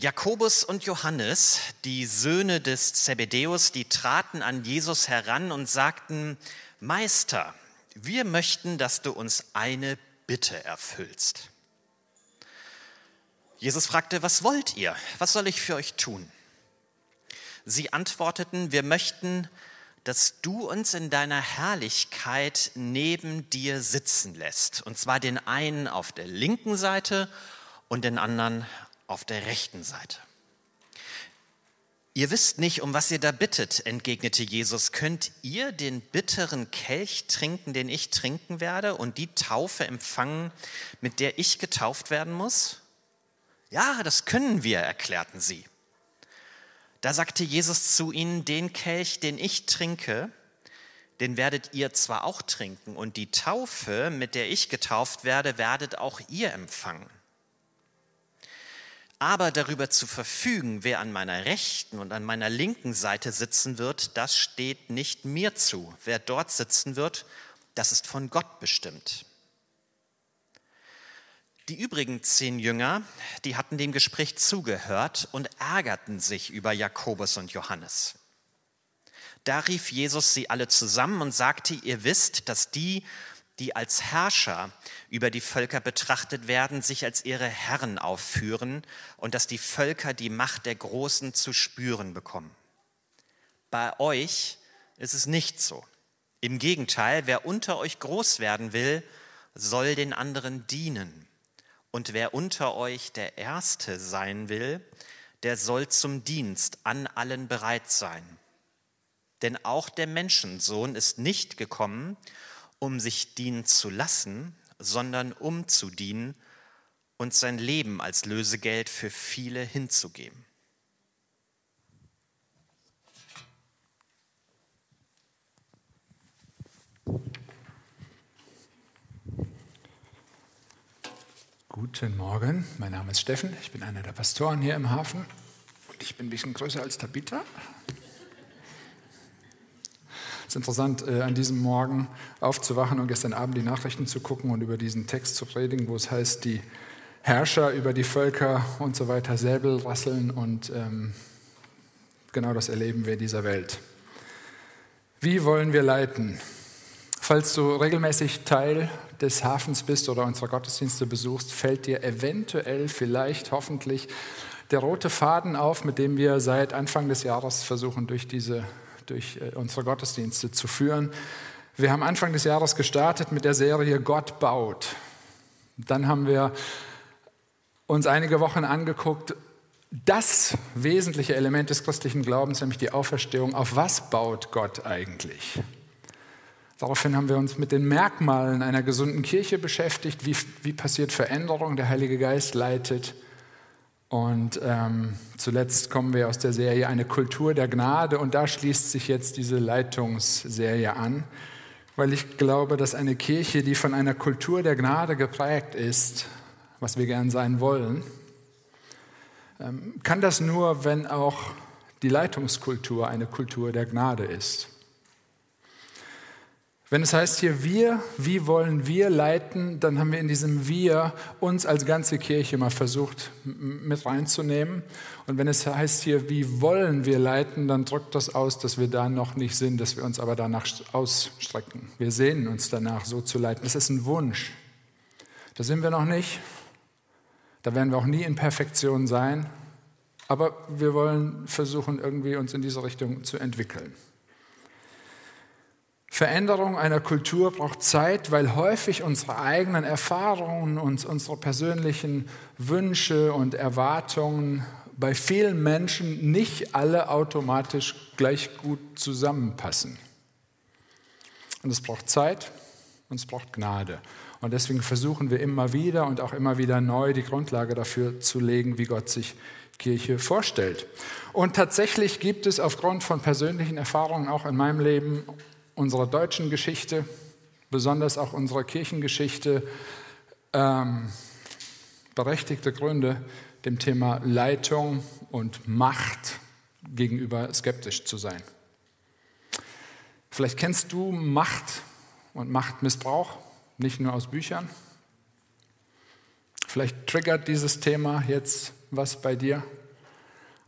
Jakobus und Johannes, die Söhne des Zebedäus, die traten an Jesus heran und sagten, Meister, wir möchten, dass du uns eine Bitte erfüllst. Jesus fragte, was wollt ihr? Was soll ich für euch tun? Sie antworteten, wir möchten, dass du uns in deiner Herrlichkeit neben dir sitzen lässt. Und zwar den einen auf der linken Seite und den anderen auf der rechten Seite. Ihr wisst nicht, um was ihr da bittet, entgegnete Jesus. Könnt ihr den bitteren Kelch trinken, den ich trinken werde, und die Taufe empfangen, mit der ich getauft werden muss? Ja, das können wir, erklärten sie. Da sagte Jesus zu ihnen, den Kelch, den ich trinke, den werdet ihr zwar auch trinken, und die Taufe, mit der ich getauft werde, werdet auch ihr empfangen. Aber darüber zu verfügen, wer an meiner rechten und an meiner linken Seite sitzen wird, das steht nicht mir zu. Wer dort sitzen wird, das ist von Gott bestimmt. Die übrigen zehn Jünger, die hatten dem Gespräch zugehört und ärgerten sich über Jakobus und Johannes. Da rief Jesus sie alle zusammen und sagte, ihr wisst, dass die, die als Herrscher über die Völker betrachtet werden, sich als ihre Herren aufführen und dass die Völker die Macht der Großen zu spüren bekommen. Bei euch ist es nicht so. Im Gegenteil, wer unter euch groß werden will, soll den anderen dienen. Und wer unter euch der Erste sein will, der soll zum Dienst an allen bereit sein. Denn auch der Menschensohn ist nicht gekommen, um sich dienen zu lassen, sondern um zu dienen und sein Leben als Lösegeld für viele hinzugeben. Guten Morgen, mein Name ist Steffen, ich bin einer der Pastoren hier im Hafen und ich bin ein bisschen größer als Tabitha. Es ist interessant, äh, an diesem Morgen aufzuwachen und gestern Abend die Nachrichten zu gucken und über diesen Text zu predigen, wo es heißt, die Herrscher über die Völker und so weiter Säbel rasseln und ähm, genau das erleben wir dieser Welt. Wie wollen wir leiten? Falls du regelmäßig Teil des Hafens bist oder unsere Gottesdienste besuchst, fällt dir eventuell, vielleicht, hoffentlich der rote Faden auf, mit dem wir seit Anfang des Jahres versuchen, durch diese durch äh, unsere Gottesdienste zu führen. Wir haben Anfang des Jahres gestartet mit der Serie Gott baut. Dann haben wir uns einige Wochen angeguckt, das wesentliche Element des christlichen Glaubens, nämlich die Auferstehung. Auf was baut Gott eigentlich? Daraufhin haben wir uns mit den Merkmalen einer gesunden Kirche beschäftigt. Wie, wie passiert Veränderung? Der Heilige Geist leitet. Und ähm, zuletzt kommen wir aus der Serie Eine Kultur der Gnade und da schließt sich jetzt diese Leitungsserie an, weil ich glaube, dass eine Kirche, die von einer Kultur der Gnade geprägt ist, was wir gern sein wollen, ähm, kann das nur, wenn auch die Leitungskultur eine Kultur der Gnade ist. Wenn es heißt hier wir, wie wollen wir leiten, dann haben wir in diesem wir uns als ganze Kirche mal versucht mit reinzunehmen. Und wenn es heißt hier, wie wollen wir leiten, dann drückt das aus, dass wir da noch nicht sind, dass wir uns aber danach ausstrecken. Wir sehnen uns danach, so zu leiten. Das ist ein Wunsch. Da sind wir noch nicht. Da werden wir auch nie in Perfektion sein. Aber wir wollen versuchen, irgendwie uns in diese Richtung zu entwickeln. Veränderung einer Kultur braucht Zeit, weil häufig unsere eigenen Erfahrungen und unsere persönlichen Wünsche und Erwartungen bei vielen Menschen nicht alle automatisch gleich gut zusammenpassen. Und es braucht Zeit und es braucht Gnade. Und deswegen versuchen wir immer wieder und auch immer wieder neu die Grundlage dafür zu legen, wie Gott sich Kirche vorstellt. Und tatsächlich gibt es aufgrund von persönlichen Erfahrungen auch in meinem Leben unserer deutschen Geschichte, besonders auch unserer Kirchengeschichte, ähm, berechtigte Gründe, dem Thema Leitung und Macht gegenüber skeptisch zu sein. Vielleicht kennst du Macht und Machtmissbrauch, nicht nur aus Büchern. Vielleicht triggert dieses Thema jetzt was bei dir.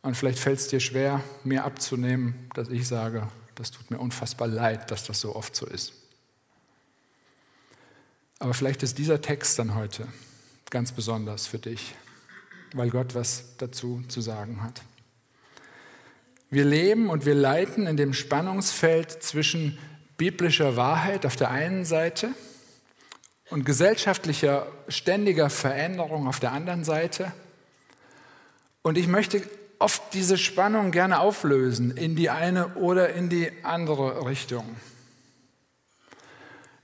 Und vielleicht fällt es dir schwer, mir abzunehmen, dass ich sage, das tut mir unfassbar leid, dass das so oft so ist. Aber vielleicht ist dieser Text dann heute ganz besonders für dich, weil Gott was dazu zu sagen hat. Wir leben und wir leiten in dem Spannungsfeld zwischen biblischer Wahrheit auf der einen Seite und gesellschaftlicher ständiger Veränderung auf der anderen Seite. Und ich möchte oft diese Spannung gerne auflösen in die eine oder in die andere Richtung.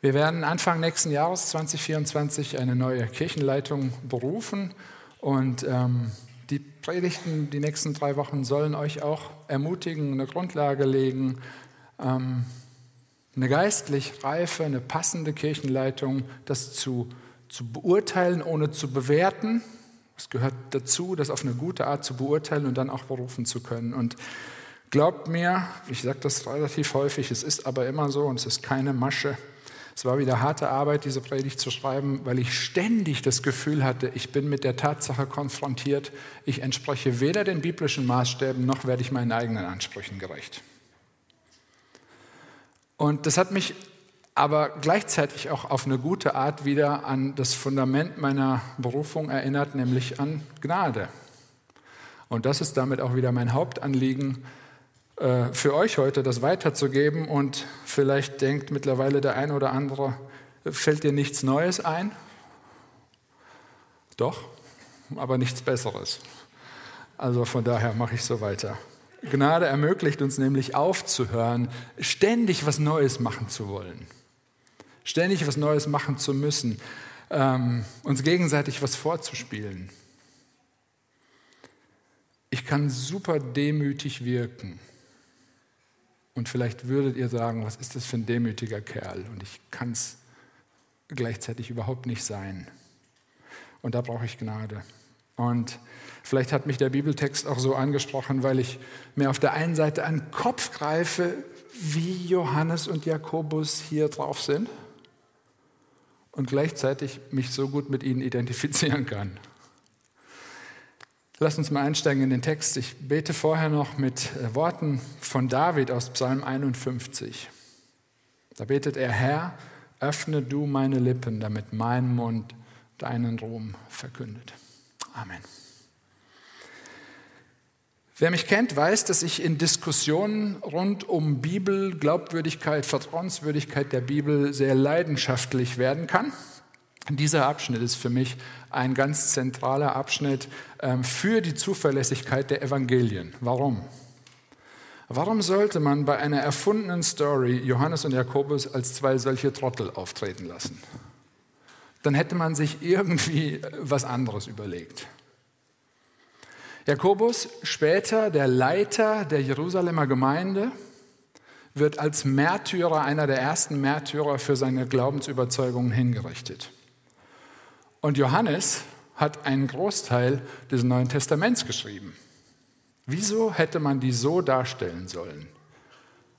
Wir werden Anfang nächsten Jahres 2024 eine neue Kirchenleitung berufen und ähm, die Predigten die nächsten drei Wochen sollen euch auch ermutigen, eine Grundlage legen, ähm, eine geistlich reife, eine passende Kirchenleitung, das zu, zu beurteilen, ohne zu bewerten. Es gehört dazu, das auf eine gute Art zu beurteilen und dann auch berufen zu können. Und glaubt mir, ich sage das relativ häufig, es ist aber immer so und es ist keine Masche. Es war wieder harte Arbeit, diese Predigt zu schreiben, weil ich ständig das Gefühl hatte, ich bin mit der Tatsache konfrontiert, ich entspreche weder den biblischen Maßstäben noch werde ich meinen eigenen Ansprüchen gerecht. Und das hat mich aber gleichzeitig auch auf eine gute Art wieder an das Fundament meiner Berufung erinnert, nämlich an Gnade. Und das ist damit auch wieder mein Hauptanliegen, äh, für euch heute, das weiterzugeben. Und vielleicht denkt mittlerweile der eine oder andere, fällt dir nichts Neues ein? Doch, aber nichts Besseres. Also von daher mache ich so weiter. Gnade ermöglicht uns nämlich aufzuhören, ständig was Neues machen zu wollen, ständig was Neues machen zu müssen, ähm, uns gegenseitig was vorzuspielen. Ich kann super demütig wirken. Und vielleicht würdet ihr sagen, was ist das für ein demütiger Kerl? Und ich kann es gleichzeitig überhaupt nicht sein. Und da brauche ich Gnade. Und vielleicht hat mich der Bibeltext auch so angesprochen, weil ich mir auf der einen Seite an den Kopf greife, wie Johannes und Jakobus hier drauf sind und gleichzeitig mich so gut mit ihnen identifizieren kann. Lass uns mal einsteigen in den Text. Ich bete vorher noch mit äh, Worten von David aus Psalm 51. Da betet er, Herr, öffne du meine Lippen, damit mein Mund deinen Ruhm verkündet. Amen. Wer mich kennt, weiß, dass ich in Diskussionen rund um Bibel, Glaubwürdigkeit, Vertrauenswürdigkeit der Bibel sehr leidenschaftlich werden kann. Dieser Abschnitt ist für mich ein ganz zentraler Abschnitt ähm, für die Zuverlässigkeit der Evangelien. Warum? Warum sollte man bei einer erfundenen Story Johannes und Jakobus als zwei solche Trottel auftreten lassen? Dann hätte man sich irgendwie was anderes überlegt. Jakobus, später der Leiter der Jerusalemer Gemeinde, wird als Märtyrer, einer der ersten Märtyrer für seine Glaubensüberzeugungen hingerichtet. Und Johannes hat einen Großteil des Neuen Testaments geschrieben. Wieso hätte man die so darstellen sollen?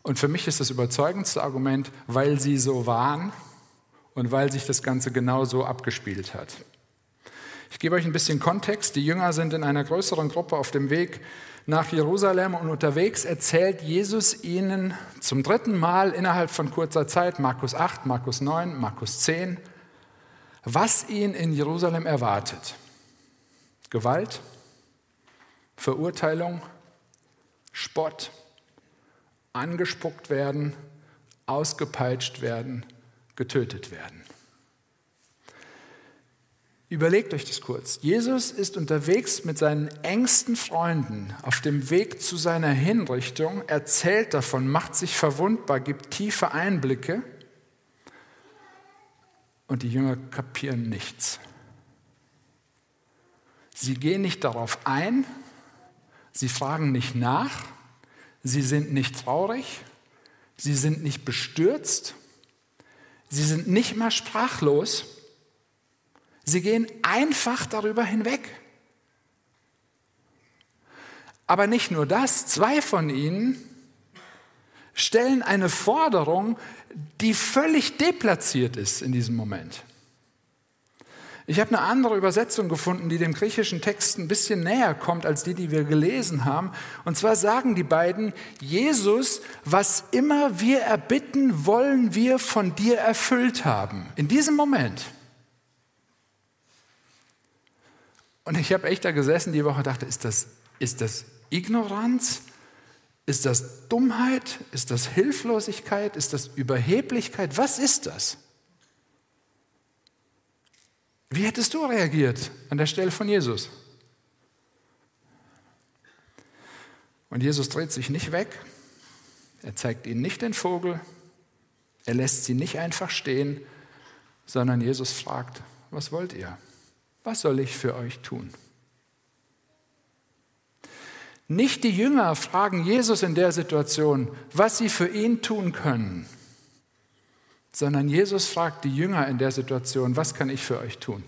Und für mich ist das überzeugendste Argument, weil sie so waren und weil sich das Ganze genau so abgespielt hat. Ich gebe euch ein bisschen Kontext. Die Jünger sind in einer größeren Gruppe auf dem Weg nach Jerusalem und unterwegs erzählt Jesus ihnen zum dritten Mal innerhalb von kurzer Zeit, Markus 8, Markus 9, Markus 10, was ihn in Jerusalem erwartet. Gewalt, Verurteilung, Spott, angespuckt werden, ausgepeitscht werden, getötet werden. Überlegt euch das kurz. Jesus ist unterwegs mit seinen engsten Freunden auf dem Weg zu seiner Hinrichtung, erzählt davon, macht sich verwundbar, gibt tiefe Einblicke und die Jünger kapieren nichts. Sie gehen nicht darauf ein, sie fragen nicht nach, sie sind nicht traurig, sie sind nicht bestürzt, sie sind nicht mal sprachlos, sie gehen einfach darüber hinweg. Aber nicht nur das, zwei von ihnen stellen eine Forderung, die völlig deplatziert ist in diesem Moment. Ich habe eine andere Übersetzung gefunden, die dem griechischen Text ein bisschen näher kommt als die, die wir gelesen haben. Und zwar sagen die beiden, Jesus, was immer wir erbitten, wollen wir von dir erfüllt haben. In diesem Moment. Und ich habe echt da gesessen die Woche und dachte, ist das, ist das Ignoranz? Ist das Dummheit? Ist das Hilflosigkeit? Ist das Überheblichkeit? Was ist das? Wie hättest du reagiert an der Stelle von Jesus? Und Jesus dreht sich nicht weg, er zeigt ihnen nicht den Vogel, er lässt sie nicht einfach stehen, sondern Jesus fragt, was wollt ihr? Was soll ich für euch tun? Nicht die Jünger fragen Jesus in der Situation, was sie für ihn tun können, sondern Jesus fragt die Jünger in der Situation, was kann ich für euch tun?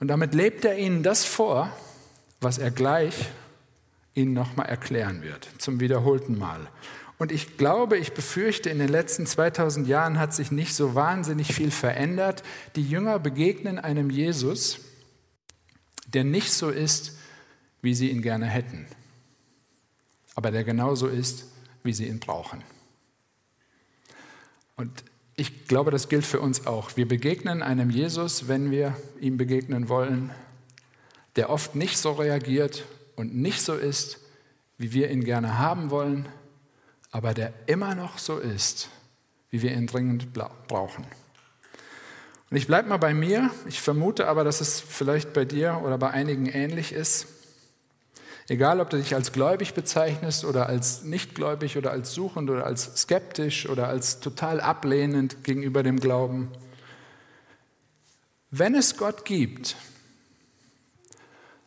Und damit lebt er ihnen das vor, was er gleich ihnen nochmal erklären wird, zum wiederholten Mal. Und ich glaube, ich befürchte, in den letzten 2000 Jahren hat sich nicht so wahnsinnig viel verändert. Die Jünger begegnen einem Jesus, der nicht so ist, wie sie ihn gerne hätten, aber der genauso ist, wie sie ihn brauchen. Und ich glaube, das gilt für uns auch. Wir begegnen einem Jesus, wenn wir ihm begegnen wollen, der oft nicht so reagiert und nicht so ist, wie wir ihn gerne haben wollen, aber der immer noch so ist, wie wir ihn dringend brauchen. Und ich bleibe mal bei mir. Ich vermute aber, dass es vielleicht bei dir oder bei einigen ähnlich ist. Egal, ob du dich als gläubig bezeichnest oder als nichtgläubig oder als suchend oder als skeptisch oder als total ablehnend gegenüber dem Glauben. Wenn es Gott gibt,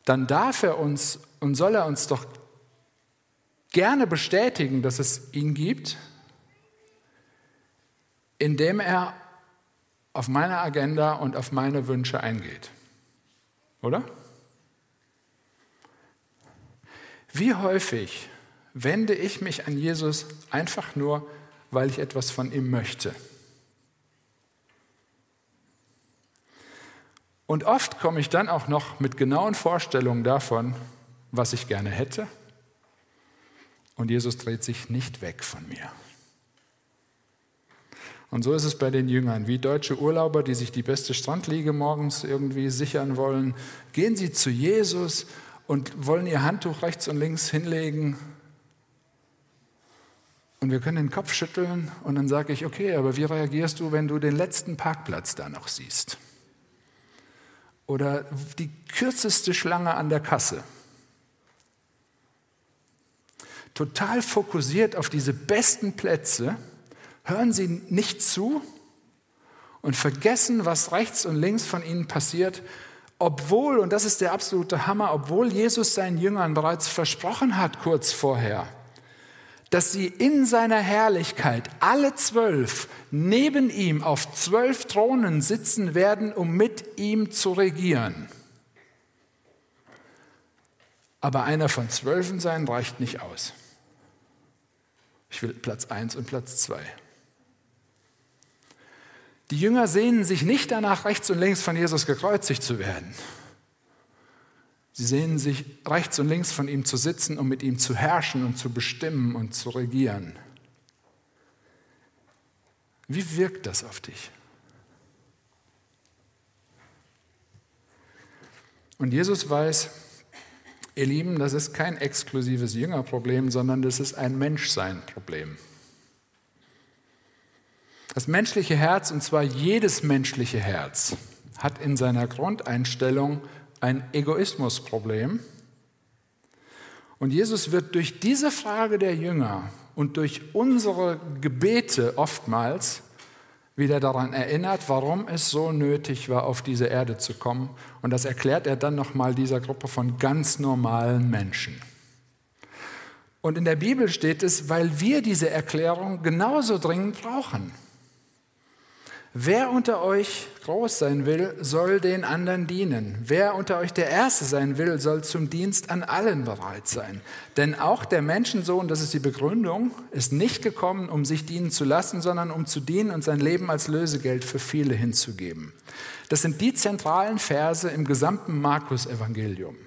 dann darf er uns und soll er uns doch gerne bestätigen, dass es ihn gibt, indem er auf meine Agenda und auf meine Wünsche eingeht. Oder? Wie häufig wende ich mich an Jesus einfach nur, weil ich etwas von ihm möchte? Und oft komme ich dann auch noch mit genauen Vorstellungen davon, was ich gerne hätte. Und Jesus dreht sich nicht weg von mir. Und so ist es bei den Jüngern. Wie deutsche Urlauber, die sich die beste Strandliege morgens irgendwie sichern wollen, gehen sie zu Jesus und wollen ihr Handtuch rechts und links hinlegen. Und wir können den Kopf schütteln und dann sage ich, okay, aber wie reagierst du, wenn du den letzten Parkplatz da noch siehst? Oder die kürzeste Schlange an der Kasse? Total fokussiert auf diese besten Plätze, hören sie nicht zu und vergessen, was rechts und links von ihnen passiert, obwohl, und das ist der absolute Hammer, obwohl Jesus seinen Jüngern bereits versprochen hat kurz vorher, dass sie in seiner Herrlichkeit alle zwölf neben ihm auf zwölf Thronen sitzen werden, um mit ihm zu regieren. Aber einer von zwölfen sein reicht nicht aus. Ich will Platz eins und Platz zwei. Die Jünger sehnen sich nicht danach, rechts und links von Jesus gekreuzigt zu werden. Sie sehnen sich rechts und links von ihm zu sitzen, um mit ihm zu herrschen und zu bestimmen und zu regieren. Wie wirkt das auf dich? Und Jesus weiß, ihr Lieben, das ist kein exklusives Jüngerproblem, sondern das ist ein Menschsein-Problem. Das menschliche Herz, und zwar jedes menschliche Herz, hat in seiner Grundeinstellung ein Egoismusproblem. Und Jesus wird durch diese Frage der Jünger und durch unsere Gebete oftmals wieder daran erinnert, warum es so nötig war, auf diese Erde zu kommen. Und das erklärt er dann nochmal dieser Gruppe von ganz normalen Menschen. Und in der Bibel steht es, weil wir diese Erklärung genauso dringend brauchen. Wer unter euch groß sein will, soll den anderen dienen. Wer unter euch der Erste sein will, soll zum Dienst an allen bereit sein. Denn auch der Menschensohn, das ist die Begründung, ist nicht gekommen, um sich dienen zu lassen, sondern um zu dienen und sein Leben als Lösegeld für viele hinzugeben. Das sind die zentralen Verse im gesamten Markus-Evangelium.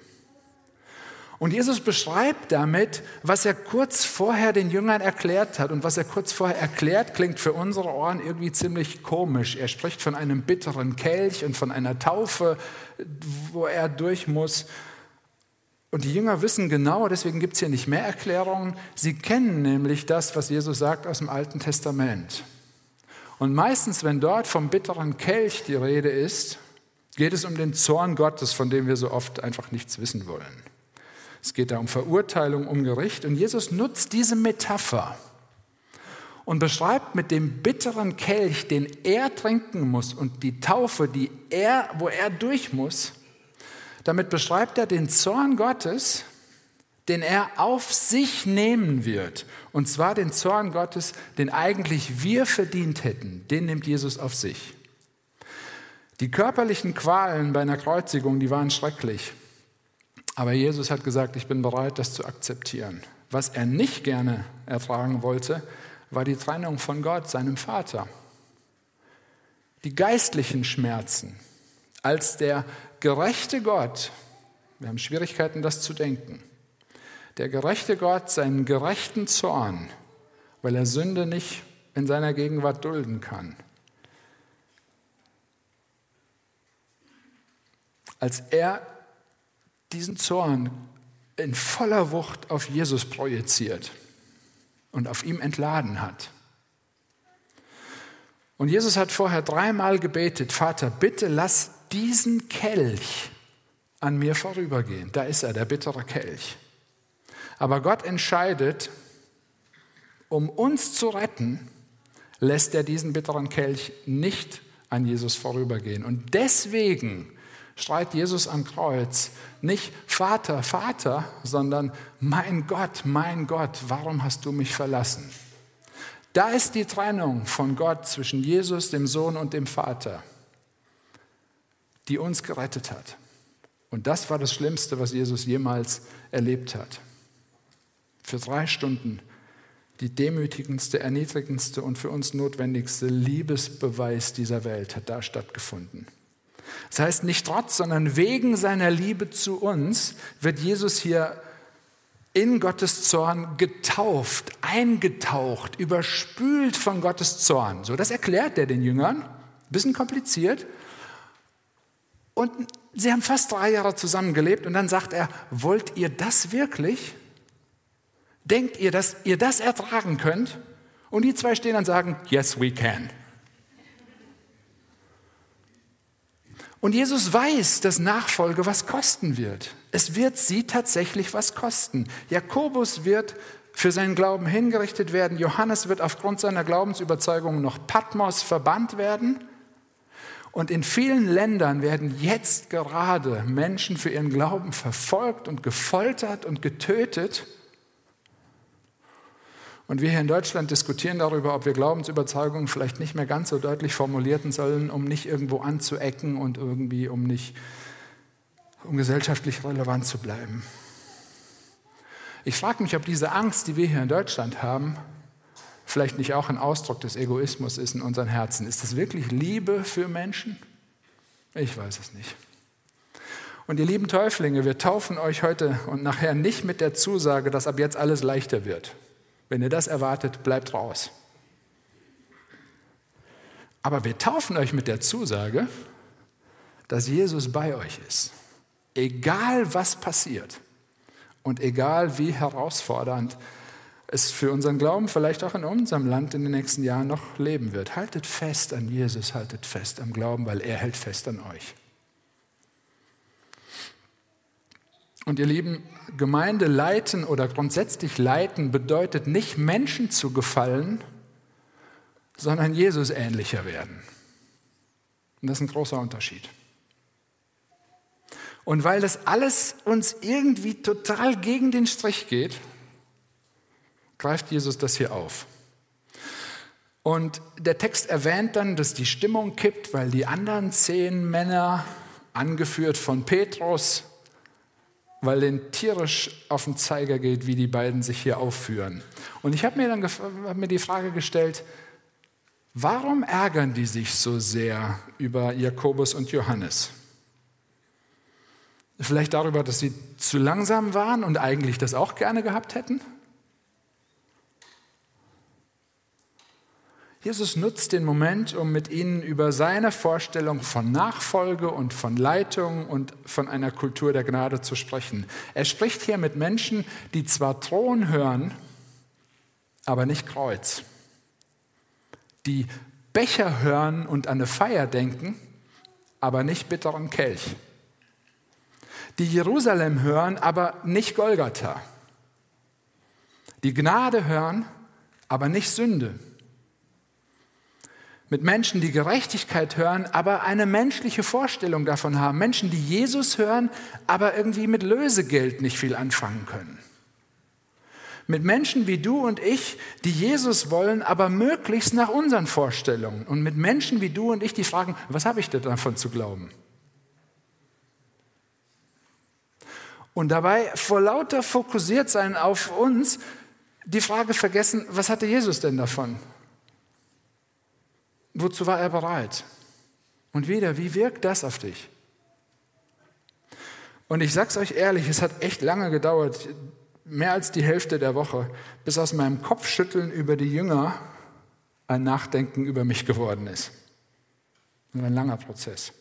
Und Jesus beschreibt damit, was er kurz vorher den Jüngern erklärt hat. Und was er kurz vorher erklärt, klingt für unsere Ohren irgendwie ziemlich komisch. Er spricht von einem bitteren Kelch und von einer Taufe, wo er durch muss. Und die Jünger wissen genau, deswegen gibt es hier nicht mehr Erklärungen. Sie kennen nämlich das, was Jesus sagt aus dem Alten Testament. Und meistens, wenn dort vom bitteren Kelch die Rede ist, geht es um den Zorn Gottes, von dem wir so oft einfach nichts wissen wollen. Es geht da um Verurteilung, um Gericht. Und Jesus nutzt diese Metapher und beschreibt mit dem bitteren Kelch, den er trinken muss und die Taufe, die er, wo er durch muss, damit beschreibt er den Zorn Gottes, den er auf sich nehmen wird. Und zwar den Zorn Gottes, den eigentlich wir verdient hätten, den nimmt Jesus auf sich. Die körperlichen Qualen bei einer Kreuzigung, die waren schrecklich. Aber Jesus hat gesagt, ich bin bereit, das zu akzeptieren. Was er nicht gerne ertragen wollte, war die Trennung von Gott, seinem Vater. Die geistlichen Schmerzen. Als der gerechte Gott, wir haben Schwierigkeiten, das zu denken, der gerechte Gott seinen gerechten Zorn, weil er Sünde nicht in seiner Gegenwart dulden kann, als er diesen Zorn in voller Wucht auf Jesus projiziert und auf ihm entladen hat. Und Jesus hat vorher dreimal gebetet, Vater, bitte lass diesen Kelch an mir vorübergehen. Da ist er, der bittere Kelch. Aber Gott entscheidet, um uns zu retten, lässt er diesen bitteren Kelch nicht an Jesus vorübergehen. Und deswegen schreit Jesus am Kreuz nicht Vater, Vater, sondern mein Gott, mein Gott, warum hast du mich verlassen? Da ist die Trennung von Gott zwischen Jesus, dem Sohn und dem Vater, die uns gerettet hat. Und das war das Schlimmste, was Jesus jemals erlebt hat. Für drei Stunden die demütigendste, erniedrigendste und für uns notwendigste Liebesbeweis dieser Welt hat da stattgefunden. Das heißt nicht trotz, sondern wegen seiner Liebe zu uns wird Jesus hier in Gottes Zorn getauft, eingetaucht, überspült von Gottes Zorn. So, das erklärt er den Jüngern. Bisschen kompliziert. Und sie haben fast drei Jahre zusammengelebt und dann sagt er, wollt ihr das wirklich? Denkt ihr, dass ihr das ertragen könnt? Und die zwei stehen und sagen, yes, we can. Und Jesus weiß, dass Nachfolge was kosten wird. Es wird sie tatsächlich was kosten. Jakobus wird für seinen Glauben hingerichtet werden. Johannes wird aufgrund seiner Glaubensüberzeugung noch Patmos verbannt werden. Und in vielen Ländern werden jetzt gerade Menschen für ihren Glauben verfolgt und gefoltert und getötet. Und wir hier in Deutschland diskutieren darüber, ob wir Glaubensüberzeugungen vielleicht nicht mehr ganz so deutlich formulierten sollen, um nicht irgendwo anzuecken und irgendwie, um nicht, um gesellschaftlich relevant zu bleiben. Ich frage mich, ob diese Angst, die wir hier in Deutschland haben, vielleicht nicht auch ein Ausdruck des Egoismus ist in unseren Herzen. Ist das wirklich Liebe für Menschen? Ich weiß es nicht. Und ihr lieben Täuflinge, wir taufen euch heute und nachher nicht mit der Zusage, dass ab jetzt alles leichter wird. Wenn ihr das erwartet, bleibt raus. Aber wir taufen euch mit der Zusage, dass Jesus bei euch ist. Egal was passiert und egal wie herausfordernd es für unseren Glauben vielleicht auch in unserem Land in den nächsten Jahren noch leben wird. Haltet fest an Jesus, haltet fest am Glauben, weil er hält fest an euch. Und ihr Lieben, Gemeinde leiten oder grundsätzlich leiten bedeutet nicht Menschen zu gefallen, sondern Jesus ähnlicher werden. Und das ist ein großer Unterschied. Und weil das alles uns irgendwie total gegen den Strich geht, greift Jesus das hier auf. Und der Text erwähnt dann, dass die Stimmung kippt, weil die anderen zehn Männer, angeführt von Petrus, weil den tierisch auf den Zeiger geht, wie die beiden sich hier aufführen. Und ich habe mir dann hab mir die Frage gestellt, warum ärgern die sich so sehr über Jakobus und Johannes? Vielleicht darüber, dass sie zu langsam waren und eigentlich das auch gerne gehabt hätten? Jesus nutzt den Moment, um mit ihnen über seine Vorstellung von Nachfolge und von Leitung und von einer Kultur der Gnade zu sprechen. Er spricht hier mit Menschen, die zwar Thron hören, aber nicht Kreuz. Die Becher hören und an eine Feier denken, aber nicht bitteren Kelch. Die Jerusalem hören, aber nicht Golgatha. Die Gnade hören, aber nicht Sünde mit Menschen, die Gerechtigkeit hören, aber eine menschliche Vorstellung davon haben. Menschen, die Jesus hören, aber irgendwie mit Lösegeld nicht viel anfangen können. Mit Menschen wie du und ich, die Jesus wollen, aber möglichst nach unseren Vorstellungen. Und mit Menschen wie du und ich, die fragen, was habe ich denn davon zu glauben? Und dabei vor lauter fokussiert sein auf uns, die Frage vergessen, was hatte Jesus denn davon? Wozu war er bereit? Und wieder, wie wirkt das auf dich? Und ich sage es euch ehrlich, es hat echt lange gedauert, mehr als die Hälfte der Woche, bis aus meinem Kopfschütteln über die Jünger ein Nachdenken über mich geworden ist. Das ein langer Prozess.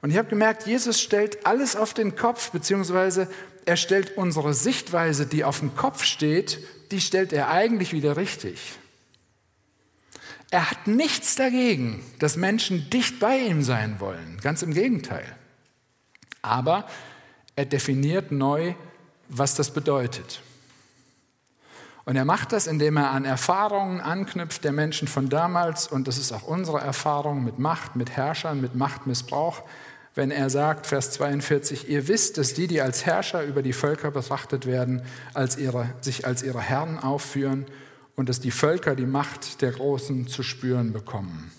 Und ich habe gemerkt, Jesus stellt alles auf den Kopf, beziehungsweise er stellt unsere Sichtweise, die auf dem Kopf steht, die stellt er eigentlich wieder richtig. Er hat nichts dagegen, dass Menschen dicht bei ihm sein wollen. Ganz im Gegenteil. Aber er definiert neu, was das bedeutet. Und er macht das, indem er an Erfahrungen anknüpft der Menschen von damals. Und das ist auch unsere Erfahrung mit Macht, mit Herrschern, mit Machtmissbrauch. Wenn er sagt, Vers 42, ihr wisst, dass die, die als Herrscher über die Völker betrachtet werden, als ihre, sich als ihre Herren aufführen und dass die Völker die Macht der Großen zu spüren bekommen.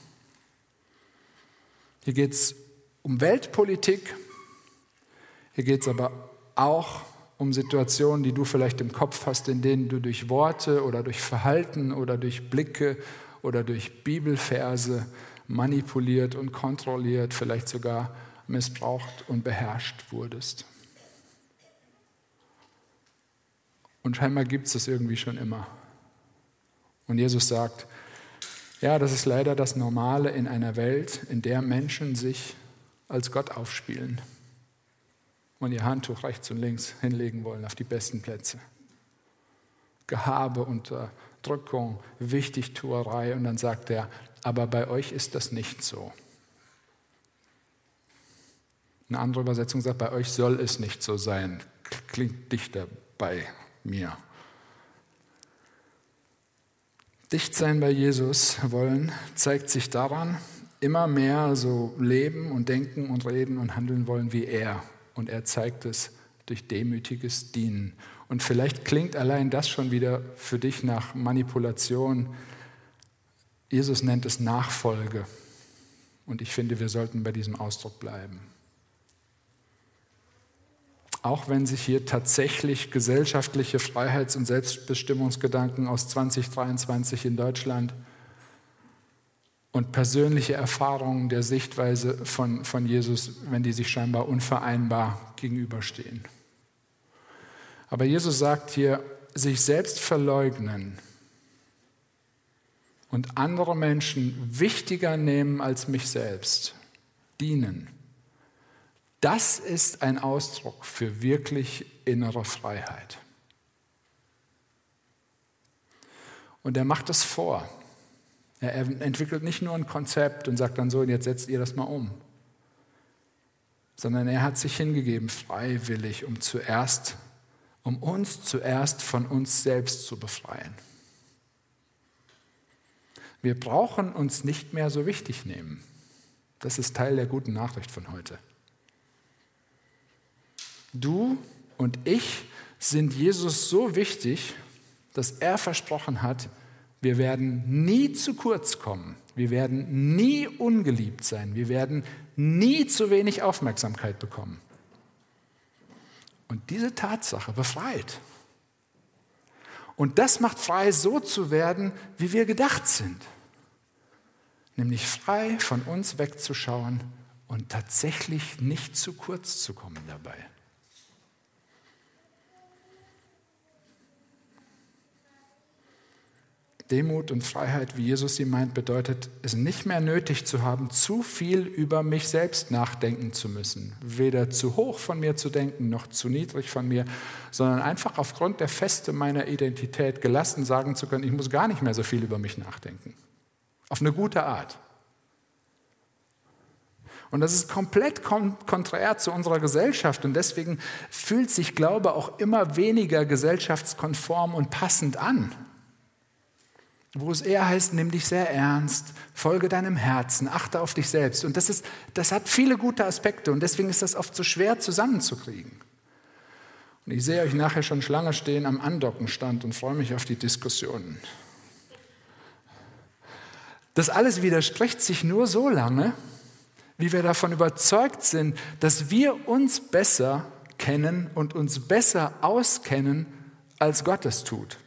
Hier geht es um Weltpolitik, hier geht es aber auch um Situationen, die du vielleicht im Kopf hast, in denen du durch Worte oder durch Verhalten oder durch Blicke oder durch Bibelverse manipuliert und kontrolliert, vielleicht sogar missbraucht und beherrscht wurdest. Und scheinbar gibt es das irgendwie schon immer. Und Jesus sagt, ja, das ist leider das Normale in einer Welt, in der Menschen sich als Gott aufspielen und ihr Handtuch rechts und links hinlegen wollen auf die besten Plätze. Gehabe, Unterdrückung, Wichtigtuerei und dann sagt er, aber bei euch ist das nicht so. Eine andere Übersetzung sagt, bei euch soll es nicht so sein. Klingt dichter bei mir. Dicht sein bei Jesus wollen zeigt sich daran, immer mehr so leben und denken und reden und handeln wollen wie er. Und er zeigt es durch demütiges Dienen. Und vielleicht klingt allein das schon wieder für dich nach Manipulation. Jesus nennt es Nachfolge. Und ich finde, wir sollten bei diesem Ausdruck bleiben auch wenn sich hier tatsächlich gesellschaftliche Freiheits- und Selbstbestimmungsgedanken aus 2023 in Deutschland und persönliche Erfahrungen der Sichtweise von, von Jesus, wenn die sich scheinbar unvereinbar gegenüberstehen. Aber Jesus sagt hier, sich selbst verleugnen und andere Menschen wichtiger nehmen als mich selbst, dienen das ist ein Ausdruck für wirklich innere Freiheit. Und er macht es vor. Er entwickelt nicht nur ein Konzept und sagt dann so, jetzt setzt ihr das mal um, sondern er hat sich hingegeben, freiwillig, um zuerst, um uns zuerst von uns selbst zu befreien. Wir brauchen uns nicht mehr so wichtig nehmen. Das ist Teil der guten Nachricht von heute. Du und ich sind Jesus so wichtig, dass er versprochen hat, Wir werden nie zu kurz kommen. Wir werden nie ungeliebt sein. Wir werden nie zu wenig Aufmerksamkeit bekommen. Und diese Tatsache befreit. Und das macht frei, so zu werden, wie wir gedacht sind. Nämlich frei von uns wegzuschauen und tatsächlich nicht zu kurz zu kommen dabei. Demut und Freiheit, wie Jesus sie meint, bedeutet es nicht mehr nötig zu haben, zu viel über mich selbst nachdenken zu müssen. Weder zu hoch von mir zu denken, noch zu niedrig von mir, sondern einfach aufgrund der Feste meiner Identität gelassen sagen zu können, ich muss gar nicht mehr so viel über mich nachdenken. Auf eine gute Art. Und das ist komplett konträr zu unserer Gesellschaft. Und deswegen fühlt sich Glaube auch immer weniger gesellschaftskonform und passend an wo es eher heißt, nimm dich sehr ernst, folge deinem Herzen, achte auf dich selbst. Und das, ist, das hat viele gute Aspekte und deswegen ist das oft so schwer zusammenzukriegen. Und ich sehe euch nachher schon Schlange stehen am Andockenstand und freue mich auf die Diskussionen. Das alles widerspricht sich nur so lange, wie wir davon überzeugt sind, dass wir uns besser kennen und uns besser auskennen, als Gott es tut.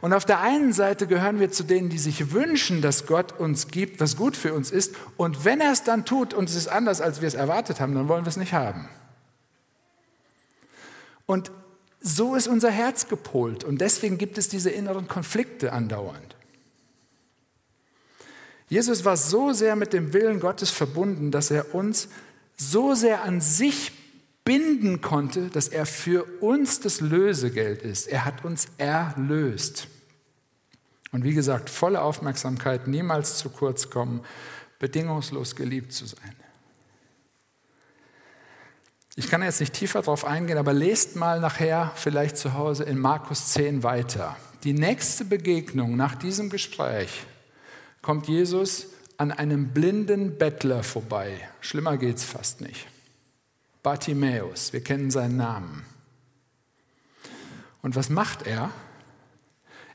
Und auf der einen Seite gehören wir zu denen, die sich wünschen, dass Gott uns gibt, was gut für uns ist. Und wenn er es dann tut und es ist anders, als wir es erwartet haben, dann wollen wir es nicht haben. Und so ist unser Herz gepolt. Und deswegen gibt es diese inneren Konflikte andauernd. Jesus war so sehr mit dem Willen Gottes verbunden, dass er uns so sehr an sich binden konnte, dass er für uns das Lösegeld ist. Er hat uns erlöst. Und wie gesagt, volle Aufmerksamkeit, niemals zu kurz kommen, bedingungslos geliebt zu sein. Ich kann jetzt nicht tiefer darauf eingehen, aber lest mal nachher vielleicht zu Hause in Markus 10 weiter. Die nächste Begegnung nach diesem Gespräch kommt Jesus an einem blinden Bettler vorbei. Schlimmer geht es fast nicht. Bartimäus, wir kennen seinen Namen. Und was macht er?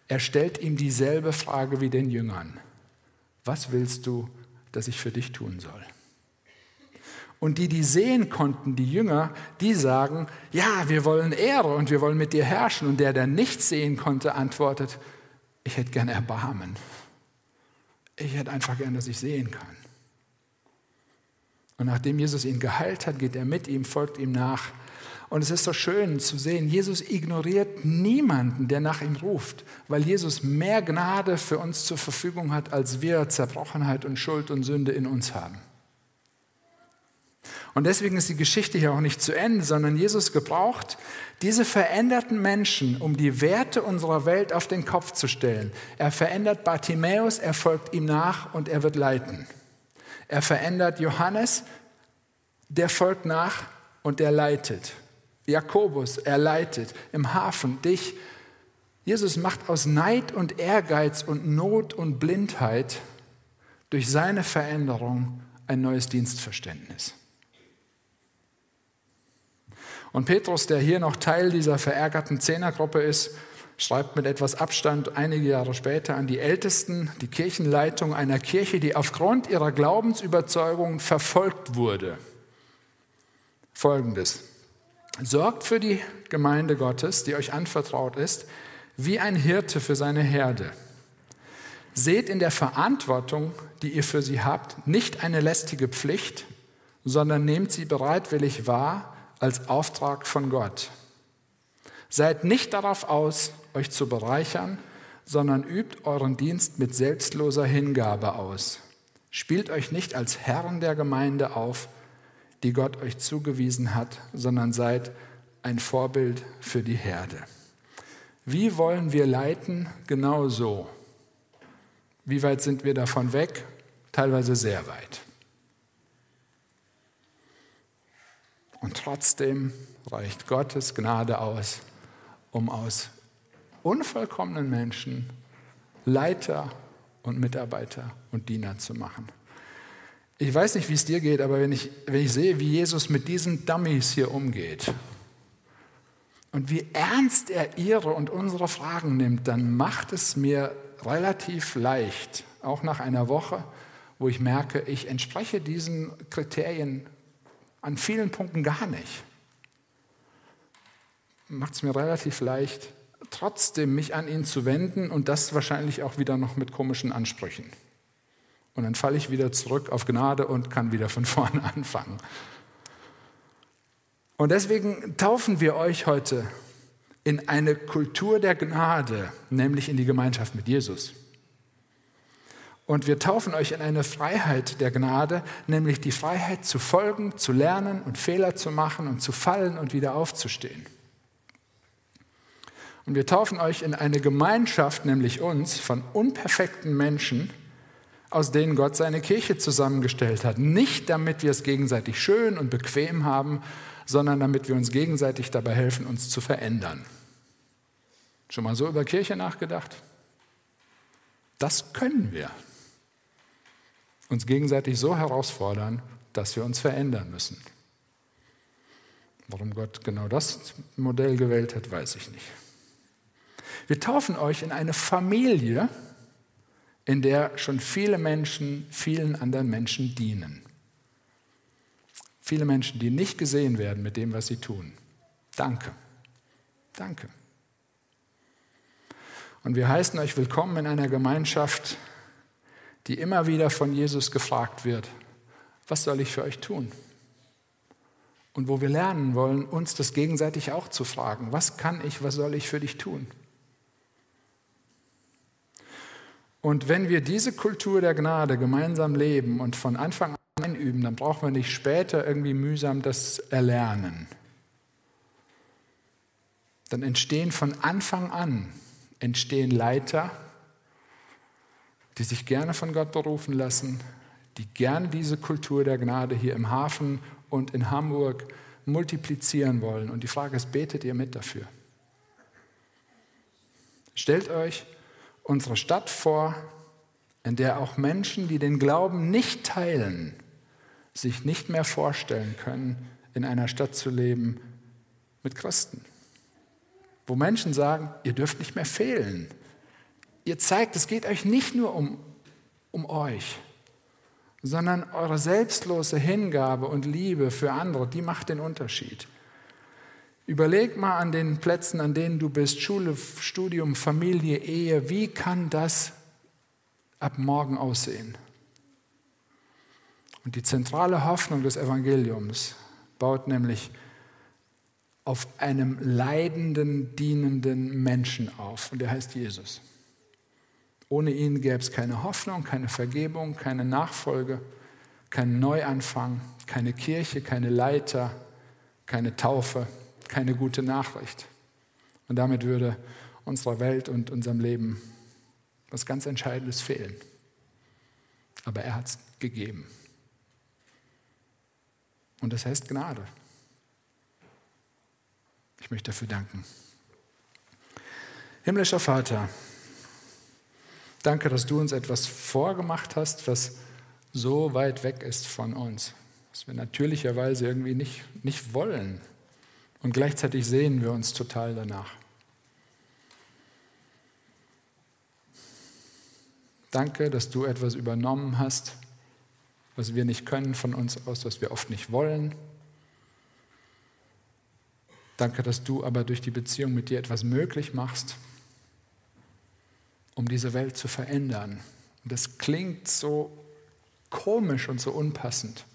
Er stellt ihm dieselbe Frage wie den Jüngern. Was willst du, dass ich für dich tun soll? Und die, die sehen konnten, die Jünger, die sagen, ja, wir wollen Ehre und wir wollen mit dir herrschen. Und der, der nichts sehen konnte, antwortet, ich hätte gern Erbarmen. Ich hätte einfach gern, dass ich sehen kann. Und nachdem Jesus ihn geheilt hat, geht er mit ihm, folgt ihm nach. Und es ist so schön zu sehen, Jesus ignoriert niemanden, der nach ihm ruft, weil Jesus mehr Gnade für uns zur Verfügung hat, als wir Zerbrochenheit und Schuld und Sünde in uns haben. Und deswegen ist die Geschichte hier auch nicht zu Ende, sondern Jesus gebraucht diese veränderten Menschen, um die Werte unserer Welt auf den Kopf zu stellen. Er verändert Bartimäus, er folgt ihm nach und er wird leiten. Er verändert Johannes, der folgt nach und der leitet. Jakobus, er leitet im Hafen dich. Jesus macht aus Neid und Ehrgeiz und Not und Blindheit durch seine Veränderung ein neues Dienstverständnis. Und Petrus, der hier noch Teil dieser verärgerten Zehnergruppe ist, schreibt mit etwas Abstand einige Jahre später an die Ältesten, die Kirchenleitung einer Kirche, die aufgrund ihrer Glaubensüberzeugung verfolgt wurde. Folgendes. Sorgt für die Gemeinde Gottes, die euch anvertraut ist, wie ein Hirte für seine Herde. Seht in der Verantwortung, die ihr für sie habt, nicht eine lästige Pflicht, sondern nehmt sie bereitwillig wahr als Auftrag von Gott. Seid nicht darauf aus, euch zu bereichern, sondern übt euren Dienst mit selbstloser Hingabe aus. Spielt euch nicht als Herren der Gemeinde auf, die Gott euch zugewiesen hat, sondern seid ein Vorbild für die Herde. Wie wollen wir leiten? Genau so. Wie weit sind wir davon weg? Teilweise sehr weit. Und trotzdem reicht Gottes Gnade aus, um aus unvollkommenen Menschen Leiter und Mitarbeiter und Diener zu machen. Ich weiß nicht, wie es dir geht, aber wenn ich, wenn ich sehe, wie Jesus mit diesen Dummies hier umgeht, und wie ernst er ihre und unsere Fragen nimmt, dann macht es mir relativ leicht, auch nach einer Woche, wo ich merke, ich entspreche diesen Kriterien an vielen Punkten gar nicht. Macht es mir relativ leicht, trotzdem mich an ihn zu wenden und das wahrscheinlich auch wieder noch mit komischen Ansprüchen. Und dann falle ich wieder zurück auf Gnade und kann wieder von vorne anfangen. Und deswegen taufen wir euch heute in eine Kultur der Gnade, nämlich in die Gemeinschaft mit Jesus. Und wir taufen euch in eine Freiheit der Gnade, nämlich die Freiheit zu folgen, zu lernen und Fehler zu machen und zu fallen und wieder aufzustehen. Und wir taufen euch in eine Gemeinschaft, nämlich uns, von unperfekten Menschen, aus denen Gott seine Kirche zusammengestellt hat. Nicht damit wir es gegenseitig schön und bequem haben, sondern damit wir uns gegenseitig dabei helfen, uns zu verändern. Schon mal so über Kirche nachgedacht? Das können wir. Uns gegenseitig so herausfordern, dass wir uns verändern müssen. Warum Gott genau das Modell gewählt hat, weiß ich nicht. Wir taufen euch in eine Familie, in der schon viele Menschen vielen anderen Menschen dienen. Viele Menschen, die nicht gesehen werden mit dem, was sie tun. Danke. Danke. Und wir heißen euch willkommen in einer Gemeinschaft, die immer wieder von Jesus gefragt wird, was soll ich für euch tun? Und wo wir lernen wollen, uns das gegenseitig auch zu fragen, was kann ich, was soll ich für dich tun? Und wenn wir diese Kultur der Gnade gemeinsam leben und von Anfang an einüben, dann brauchen wir nicht später irgendwie mühsam das erlernen. Dann entstehen von Anfang an entstehen Leiter, die sich gerne von Gott berufen lassen, die gerne diese Kultur der Gnade hier im Hafen und in Hamburg multiplizieren wollen. Und die Frage ist, betet ihr mit dafür? Stellt euch unsere Stadt vor, in der auch Menschen, die den Glauben nicht teilen, sich nicht mehr vorstellen können, in einer Stadt zu leben mit Christen. Wo Menschen sagen, ihr dürft nicht mehr fehlen. Ihr zeigt, es geht euch nicht nur um, um euch, sondern eure selbstlose Hingabe und Liebe für andere, die macht den Unterschied. Überleg mal an den Plätzen, an denen du bist, Schule, Studium, Familie, Ehe, wie kann das ab morgen aussehen? Und die zentrale Hoffnung des Evangeliums baut nämlich auf einem leidenden, dienenden Menschen auf. Und der heißt Jesus. Ohne ihn gäbe es keine Hoffnung, keine Vergebung, keine Nachfolge, keinen Neuanfang, keine Kirche, keine Leiter, keine Taufe, keine gute Nachricht. Und damit würde unserer Welt und unserem Leben was ganz Entscheidendes fehlen. Aber er hat es gegeben. Und das heißt Gnade. Ich möchte dafür danken. Himmlischer Vater, danke, dass du uns etwas vorgemacht hast, was so weit weg ist von uns, was wir natürlicherweise irgendwie nicht, nicht wollen, und gleichzeitig sehen wir uns total danach. Danke, dass du etwas übernommen hast, was wir nicht können von uns aus, was wir oft nicht wollen. Danke, dass du aber durch die Beziehung mit dir etwas möglich machst, um diese Welt zu verändern. Das klingt so komisch und so unpassend.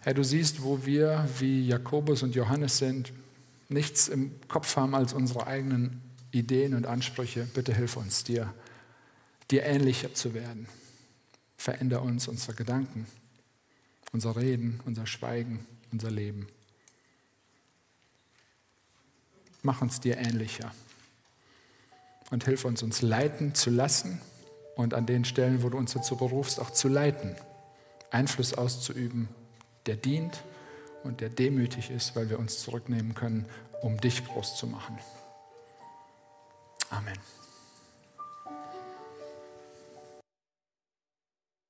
Herr, du siehst, wo wir wie Jakobus und Johannes sind, nichts im Kopf haben als unsere eigenen Ideen und Ansprüche. Bitte hilf uns, dir, dir ähnlicher zu werden. Veränder uns unsere Gedanken, unser Reden, unser Schweigen, unser Leben. Mach uns dir ähnlicher und hilf uns, uns leiten zu lassen und an den Stellen, wo du uns dazu berufst, auch zu leiten, Einfluss auszuüben der dient und der demütig ist, weil wir uns zurücknehmen können, um dich groß zu machen. Amen.